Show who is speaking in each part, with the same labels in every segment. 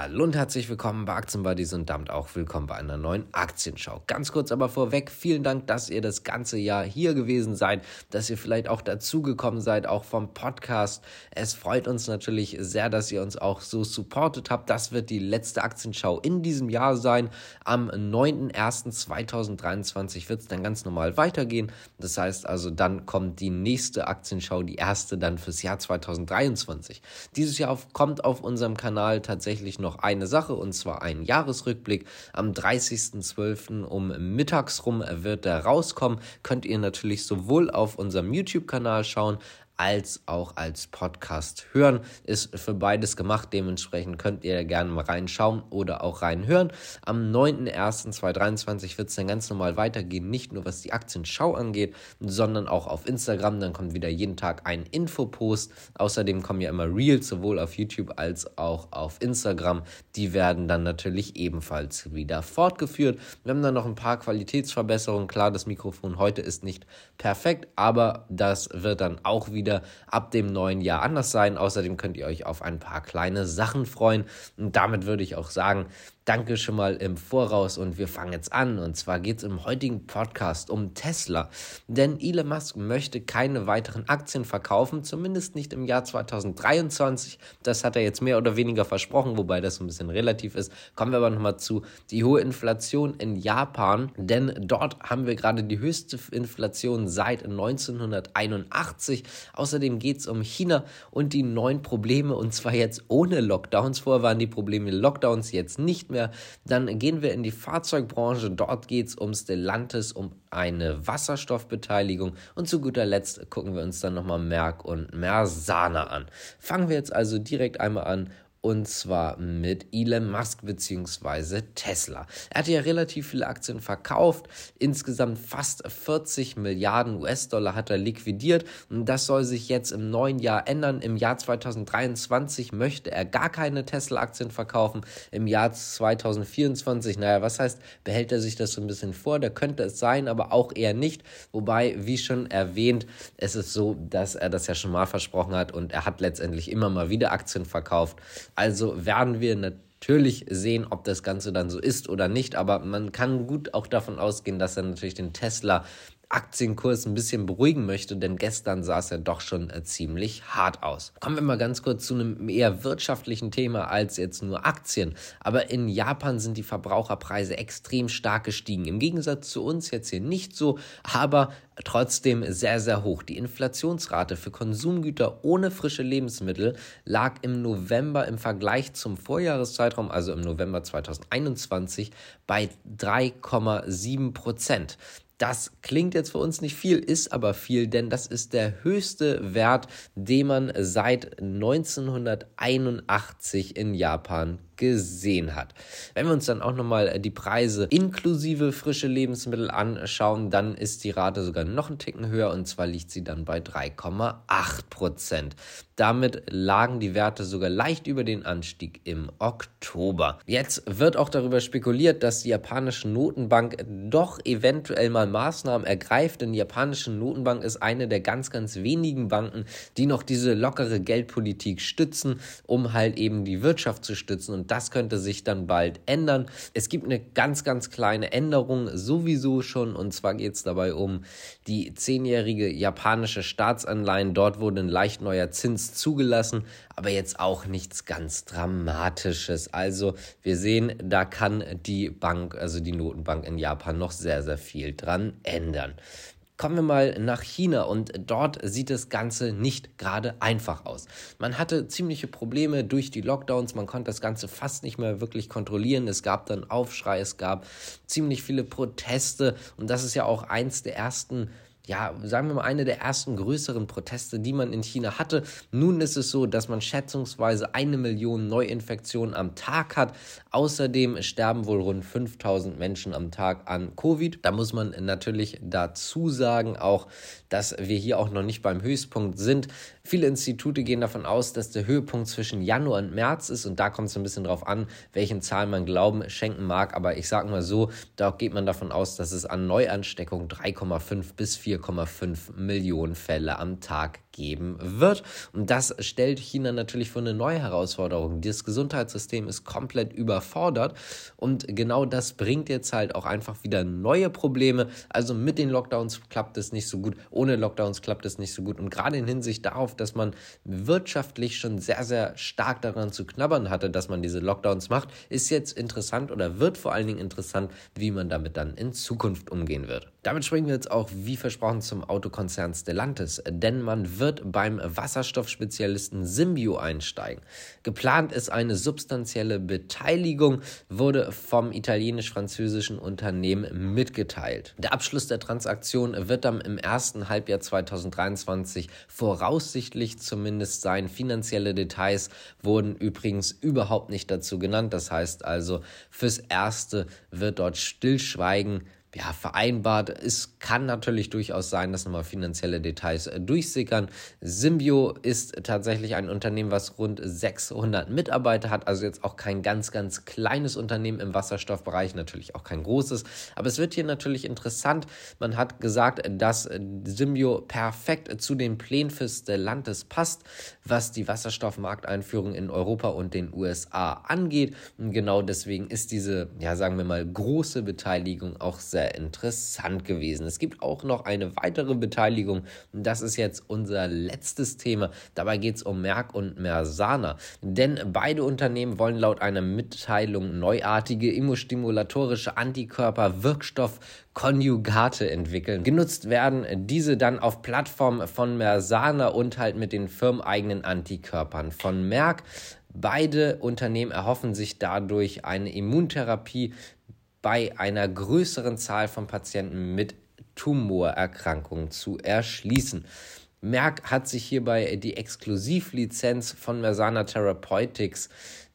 Speaker 1: Hallo und herzlich willkommen bei Aktienbuddies und damit auch willkommen bei einer neuen Aktienschau. Ganz kurz aber vorweg, vielen Dank, dass ihr das ganze Jahr hier gewesen seid, dass ihr vielleicht auch dazugekommen seid, auch vom Podcast. Es freut uns natürlich sehr, dass ihr uns auch so supportet habt. Das wird die letzte Aktienschau in diesem Jahr sein. Am 9.01.2023 wird es dann ganz normal weitergehen. Das heißt also, dann kommt die nächste Aktienschau, die erste dann fürs Jahr 2023. Dieses Jahr kommt auf unserem Kanal tatsächlich noch eine Sache und zwar einen Jahresrückblick. Am 30.12. um mittags rum wird der rauskommen. Könnt ihr natürlich sowohl auf unserem YouTube-Kanal schauen, als auch als Podcast hören. Ist für beides gemacht. Dementsprechend könnt ihr gerne mal reinschauen oder auch reinhören. Am 9.01.2023 wird es dann ganz normal weitergehen. Nicht nur was die Aktienschau angeht, sondern auch auf Instagram. Dann kommt wieder jeden Tag ein Infopost. Außerdem kommen ja immer Reels, sowohl auf YouTube als auch auf Instagram. Die werden dann natürlich ebenfalls wieder fortgeführt. Wir haben dann noch ein paar Qualitätsverbesserungen. Klar, das Mikrofon heute ist nicht perfekt, aber das wird dann auch wieder wieder ab dem neuen Jahr anders sein. Außerdem könnt ihr euch auf ein paar kleine Sachen freuen. Und damit würde ich auch sagen, Danke schon mal im Voraus und wir fangen jetzt an. Und zwar geht es im heutigen Podcast um Tesla. Denn Elon Musk möchte keine weiteren Aktien verkaufen, zumindest nicht im Jahr 2023. Das hat er jetzt mehr oder weniger versprochen, wobei das ein bisschen relativ ist. Kommen wir aber nochmal zu die hohe Inflation in Japan, denn dort haben wir gerade die höchste Inflation seit 1981. Außerdem geht es um China und die neuen Probleme und zwar jetzt ohne Lockdowns. Vorher waren die Probleme Lockdowns, jetzt nicht mehr mehr. Dann gehen wir in die Fahrzeugbranche. Dort geht es um Stellantis, um eine Wasserstoffbeteiligung. Und zu guter Letzt gucken wir uns dann nochmal Merck und Mersana an. Fangen wir jetzt also direkt einmal an und zwar mit Elon Musk bzw. Tesla. Er hat ja relativ viele Aktien verkauft. Insgesamt fast 40 Milliarden US-Dollar hat er liquidiert. Und das soll sich jetzt im neuen Jahr ändern. Im Jahr 2023 möchte er gar keine Tesla-Aktien verkaufen. Im Jahr 2024, naja, was heißt, behält er sich das so ein bisschen vor? Da könnte es sein, aber auch eher nicht. Wobei, wie schon erwähnt, es ist so, dass er das ja schon mal versprochen hat und er hat letztendlich immer mal wieder Aktien verkauft. Also werden wir natürlich sehen, ob das Ganze dann so ist oder nicht. Aber man kann gut auch davon ausgehen, dass er natürlich den Tesla Aktienkurs ein bisschen beruhigen möchte, denn gestern sah es ja doch schon äh, ziemlich hart aus. Kommen wir mal ganz kurz zu einem eher wirtschaftlichen Thema als jetzt nur Aktien. Aber in Japan sind die Verbraucherpreise extrem stark gestiegen. Im Gegensatz zu uns jetzt hier nicht so, aber trotzdem sehr, sehr hoch. Die Inflationsrate für Konsumgüter ohne frische Lebensmittel lag im November im Vergleich zum Vorjahreszeitraum, also im November 2021, bei 3,7 Prozent. Das klingt jetzt für uns nicht viel, ist aber viel, denn das ist der höchste Wert, den man seit 1981 in Japan gesehen hat. Wenn wir uns dann auch nochmal die Preise inklusive frische Lebensmittel anschauen, dann ist die Rate sogar noch einen Ticken höher und zwar liegt sie dann bei 3,8 Prozent. Damit lagen die Werte sogar leicht über den Anstieg im Oktober. Jetzt wird auch darüber spekuliert, dass die japanische Notenbank doch eventuell mal Maßnahmen ergreift, denn die japanische Notenbank ist eine der ganz, ganz wenigen Banken, die noch diese lockere Geldpolitik stützen, um halt eben die Wirtschaft zu stützen und das könnte sich dann bald ändern. Es gibt eine ganz, ganz kleine Änderung sowieso schon und zwar geht es dabei um die zehnjährige japanische Staatsanleihen. Dort wurde ein leicht neuer Zins zugelassen, aber jetzt auch nichts ganz Dramatisches. Also wir sehen, da kann die Bank, also die Notenbank in Japan noch sehr, sehr viel dran ändern. Kommen wir mal nach China und dort sieht das Ganze nicht gerade einfach aus. Man hatte ziemliche Probleme durch die Lockdowns, man konnte das Ganze fast nicht mehr wirklich kontrollieren. Es gab dann Aufschrei, es gab ziemlich viele Proteste und das ist ja auch eins der ersten ja, sagen wir mal, eine der ersten größeren Proteste, die man in China hatte. Nun ist es so, dass man schätzungsweise eine Million Neuinfektionen am Tag hat. Außerdem sterben wohl rund 5000 Menschen am Tag an Covid. Da muss man natürlich dazu sagen auch, dass wir hier auch noch nicht beim Höchstpunkt sind. Viele Institute gehen davon aus, dass der Höhepunkt zwischen Januar und März ist und da kommt es ein bisschen drauf an, welchen Zahlen man Glauben schenken mag. Aber ich sage mal so, da geht man davon aus, dass es an Neuansteckungen 3,5 bis 4 4,5 Millionen Fälle am Tag geben wird. Und das stellt China natürlich vor eine neue Herausforderung. Das Gesundheitssystem ist komplett überfordert und genau das bringt jetzt halt auch einfach wieder neue Probleme. Also mit den Lockdowns klappt es nicht so gut, ohne Lockdowns klappt es nicht so gut. Und gerade in Hinsicht darauf, dass man wirtschaftlich schon sehr, sehr stark daran zu knabbern hatte, dass man diese Lockdowns macht, ist jetzt interessant oder wird vor allen Dingen interessant, wie man damit dann in Zukunft umgehen wird. Damit springen wir jetzt auch, wie versprochen, zum Autokonzern Stellantis, denn man wird beim Wasserstoffspezialisten Symbio einsteigen. Geplant ist eine substanzielle Beteiligung, wurde vom italienisch-französischen Unternehmen mitgeteilt. Der Abschluss der Transaktion wird dann im ersten Halbjahr 2023 voraussichtlich zumindest sein. Finanzielle Details wurden übrigens überhaupt nicht dazu genannt. Das heißt also, fürs Erste wird dort Stillschweigen ja, vereinbart. Es kann natürlich durchaus sein, dass nochmal finanzielle Details äh, durchsickern. Symbio ist tatsächlich ein Unternehmen, was rund 600 Mitarbeiter hat, also jetzt auch kein ganz, ganz kleines Unternehmen im Wasserstoffbereich, natürlich auch kein großes. Aber es wird hier natürlich interessant. Man hat gesagt, dass Symbio perfekt zu den Plänen für Stellantis passt, was die Wasserstoffmarkteinführung in Europa und den USA angeht. Und genau deswegen ist diese, ja, sagen wir mal, große Beteiligung auch sehr sehr interessant gewesen. Es gibt auch noch eine weitere Beteiligung und das ist jetzt unser letztes Thema. Dabei geht es um Merck und Mersana, denn beide Unternehmen wollen laut einer Mitteilung neuartige immunstimulatorische Antikörper-Wirkstoff Konjugate entwickeln. Genutzt werden diese dann auf Plattformen von Mersana und halt mit den firmeneigenen Antikörpern von Merck. Beide Unternehmen erhoffen sich dadurch eine Immuntherapie bei einer größeren Zahl von Patienten mit Tumorerkrankungen zu erschließen. Merck hat sich hierbei die Exklusivlizenz von Mersana Therapeutics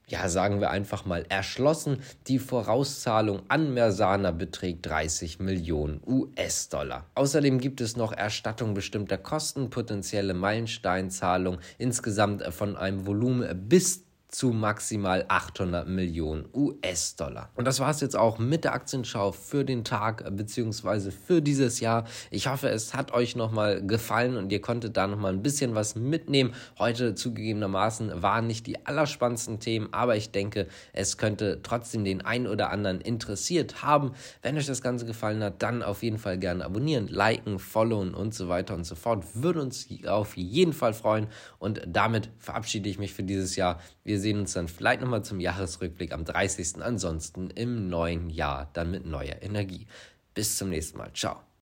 Speaker 1: ja, sagen wir einfach mal, erschlossen. Die Vorauszahlung an Mersana beträgt 30 Millionen US-Dollar. Außerdem gibt es noch Erstattung bestimmter Kosten, potenzielle Meilensteinzahlung insgesamt von einem Volumen bis zu maximal 800 Millionen US-Dollar. Und das war es jetzt auch mit der Aktienschau für den Tag bzw. für dieses Jahr. Ich hoffe, es hat euch nochmal gefallen und ihr konntet da nochmal ein bisschen was mitnehmen. Heute zugegebenermaßen waren nicht die allerspannendsten Themen, aber ich denke, es könnte trotzdem den einen oder anderen interessiert haben. Wenn euch das Ganze gefallen hat, dann auf jeden Fall gerne abonnieren, liken, followen und so weiter und so fort. Würde uns auf jeden Fall freuen und damit verabschiede ich mich für dieses Jahr. Wir sehen uns dann vielleicht nochmal zum Jahresrückblick am 30. Ansonsten im neuen Jahr dann mit neuer Energie. Bis zum nächsten Mal. Ciao.